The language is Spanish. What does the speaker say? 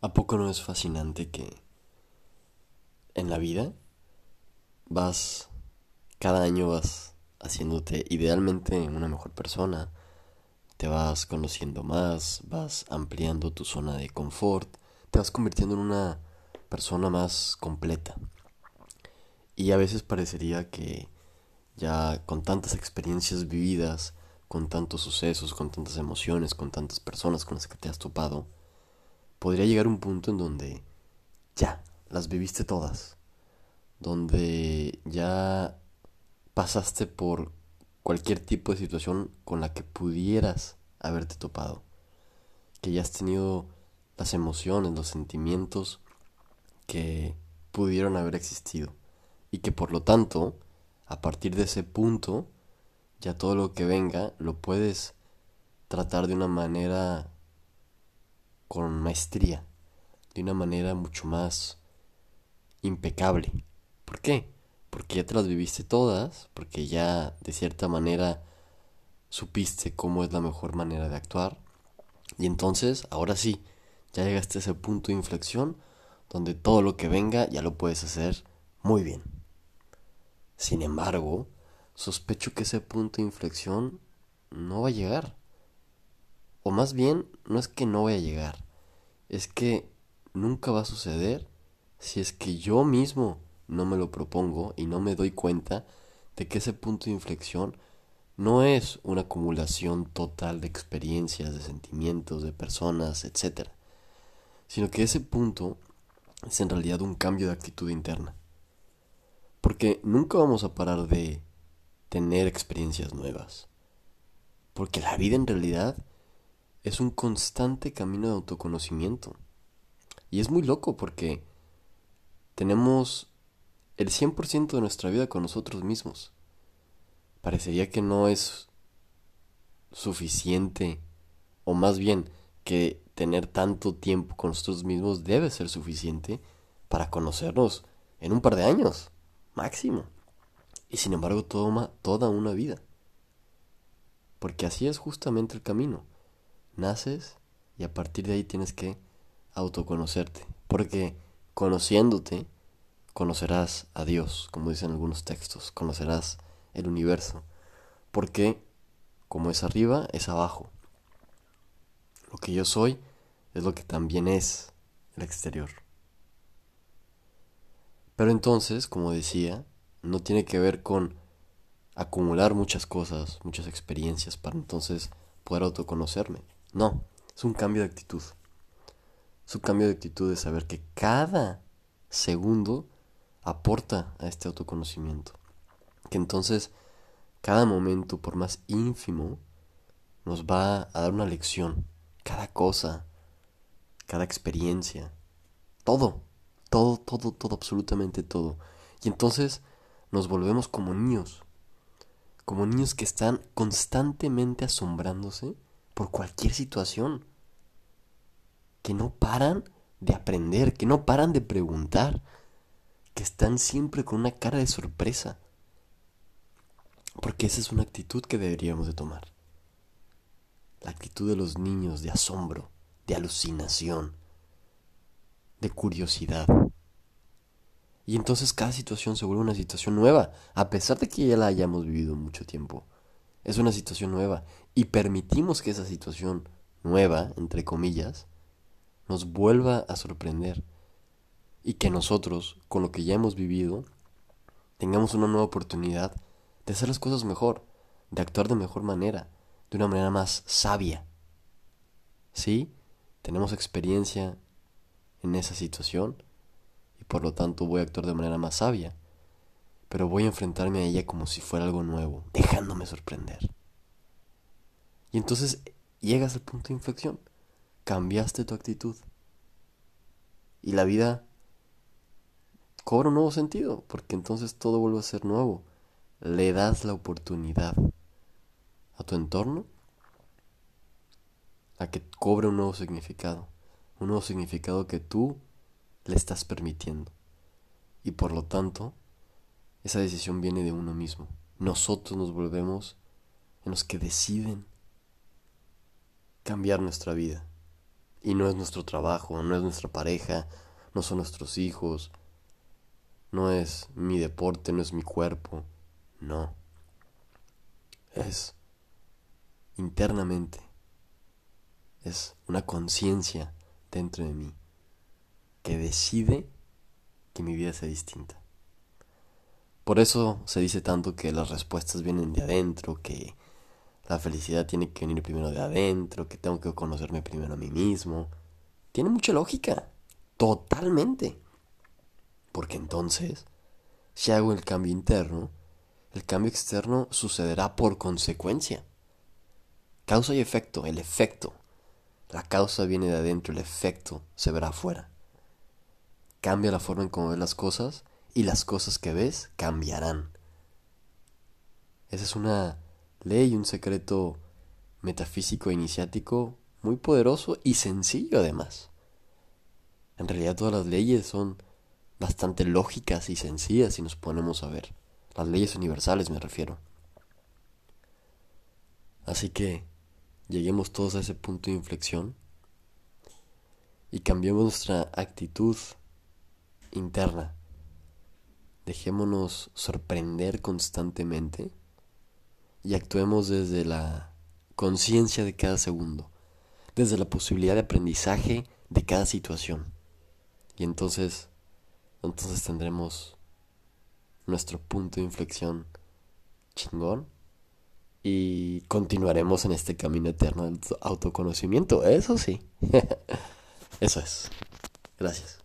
¿A poco no es fascinante que en la vida vas, cada año vas haciéndote idealmente una mejor persona, te vas conociendo más, vas ampliando tu zona de confort, te vas convirtiendo en una persona más completa. Y a veces parecería que ya con tantas experiencias vividas, con tantos sucesos, con tantas emociones, con tantas personas con las que te has topado, podría llegar un punto en donde ya las viviste todas, donde ya pasaste por cualquier tipo de situación con la que pudieras haberte topado, que ya has tenido las emociones, los sentimientos que pudieron haber existido y que por lo tanto, a partir de ese punto, ya todo lo que venga lo puedes tratar de una manera con maestría, de una manera mucho más impecable. ¿Por qué? Porque ya te las viviste todas, porque ya de cierta manera supiste cómo es la mejor manera de actuar. Y entonces, ahora sí, ya llegaste a ese punto de inflexión donde todo lo que venga ya lo puedes hacer muy bien. Sin embargo, sospecho que ese punto de inflexión no va a llegar. O más bien, no es que no vaya a llegar, es que nunca va a suceder si es que yo mismo no me lo propongo y no me doy cuenta de que ese punto de inflexión no es una acumulación total de experiencias, de sentimientos, de personas, etc. Sino que ese punto es en realidad un cambio de actitud interna. Porque nunca vamos a parar de tener experiencias nuevas. Porque la vida en realidad es un constante camino de autoconocimiento. Y es muy loco porque tenemos el 100% de nuestra vida con nosotros mismos. Parecería que no es suficiente, o más bien que tener tanto tiempo con nosotros mismos debe ser suficiente para conocernos en un par de años, máximo. Y sin embargo toma toda una vida. Porque así es justamente el camino naces y a partir de ahí tienes que autoconocerte. Porque conociéndote, conocerás a Dios, como dicen algunos textos, conocerás el universo. Porque como es arriba, es abajo. Lo que yo soy es lo que también es el exterior. Pero entonces, como decía, no tiene que ver con acumular muchas cosas, muchas experiencias para entonces poder autoconocerme. No, es un cambio de actitud. Es un cambio de actitud de saber que cada segundo aporta a este autoconocimiento. Que entonces cada momento, por más ínfimo, nos va a dar una lección. Cada cosa, cada experiencia, todo, todo, todo, todo, absolutamente todo. Y entonces nos volvemos como niños, como niños que están constantemente asombrándose por cualquier situación. Que no paran de aprender, que no paran de preguntar, que están siempre con una cara de sorpresa. Porque esa es una actitud que deberíamos de tomar. La actitud de los niños de asombro, de alucinación, de curiosidad. Y entonces cada situación se vuelve una situación nueva, a pesar de que ya la hayamos vivido mucho tiempo. Es una situación nueva y permitimos que esa situación nueva, entre comillas, nos vuelva a sorprender y que nosotros, con lo que ya hemos vivido, tengamos una nueva oportunidad de hacer las cosas mejor, de actuar de mejor manera, de una manera más sabia. ¿Sí? Tenemos experiencia en esa situación y por lo tanto voy a actuar de manera más sabia, pero voy a enfrentarme a ella como si fuera algo nuevo, dejándome sorprender. Y entonces llegas al punto de inflexión. Cambiaste tu actitud. Y la vida cobra un nuevo sentido, porque entonces todo vuelve a ser nuevo. Le das la oportunidad a tu entorno a que cobre un nuevo significado. Un nuevo significado que tú le estás permitiendo. Y por lo tanto, esa decisión viene de uno mismo. Nosotros nos volvemos en los que deciden cambiar nuestra vida. Y no es nuestro trabajo, no es nuestra pareja, no son nuestros hijos, no es mi deporte, no es mi cuerpo, no. Es internamente. Es una conciencia dentro de mí que decide que mi vida sea distinta. Por eso se dice tanto que las respuestas vienen de adentro, que la felicidad tiene que venir primero de adentro, que tengo que conocerme primero a mí mismo. Tiene mucha lógica, totalmente. Porque entonces, si hago el cambio interno, el cambio externo sucederá por consecuencia. Causa y efecto, el efecto. La causa viene de adentro, el efecto se verá afuera. Cambia la forma en cómo ves las cosas y las cosas que ves cambiarán. Esa es una ley, un secreto metafísico e iniciático muy poderoso y sencillo además. En realidad todas las leyes son bastante lógicas y sencillas si nos ponemos a ver. Las leyes universales me refiero. Así que lleguemos todos a ese punto de inflexión y cambiemos nuestra actitud interna Dejémonos sorprender constantemente y actuemos desde la conciencia de cada segundo, desde la posibilidad de aprendizaje de cada situación. Y entonces, entonces tendremos nuestro punto de inflexión chingón y continuaremos en este camino eterno del autoconocimiento. Eso sí. Eso es. Gracias.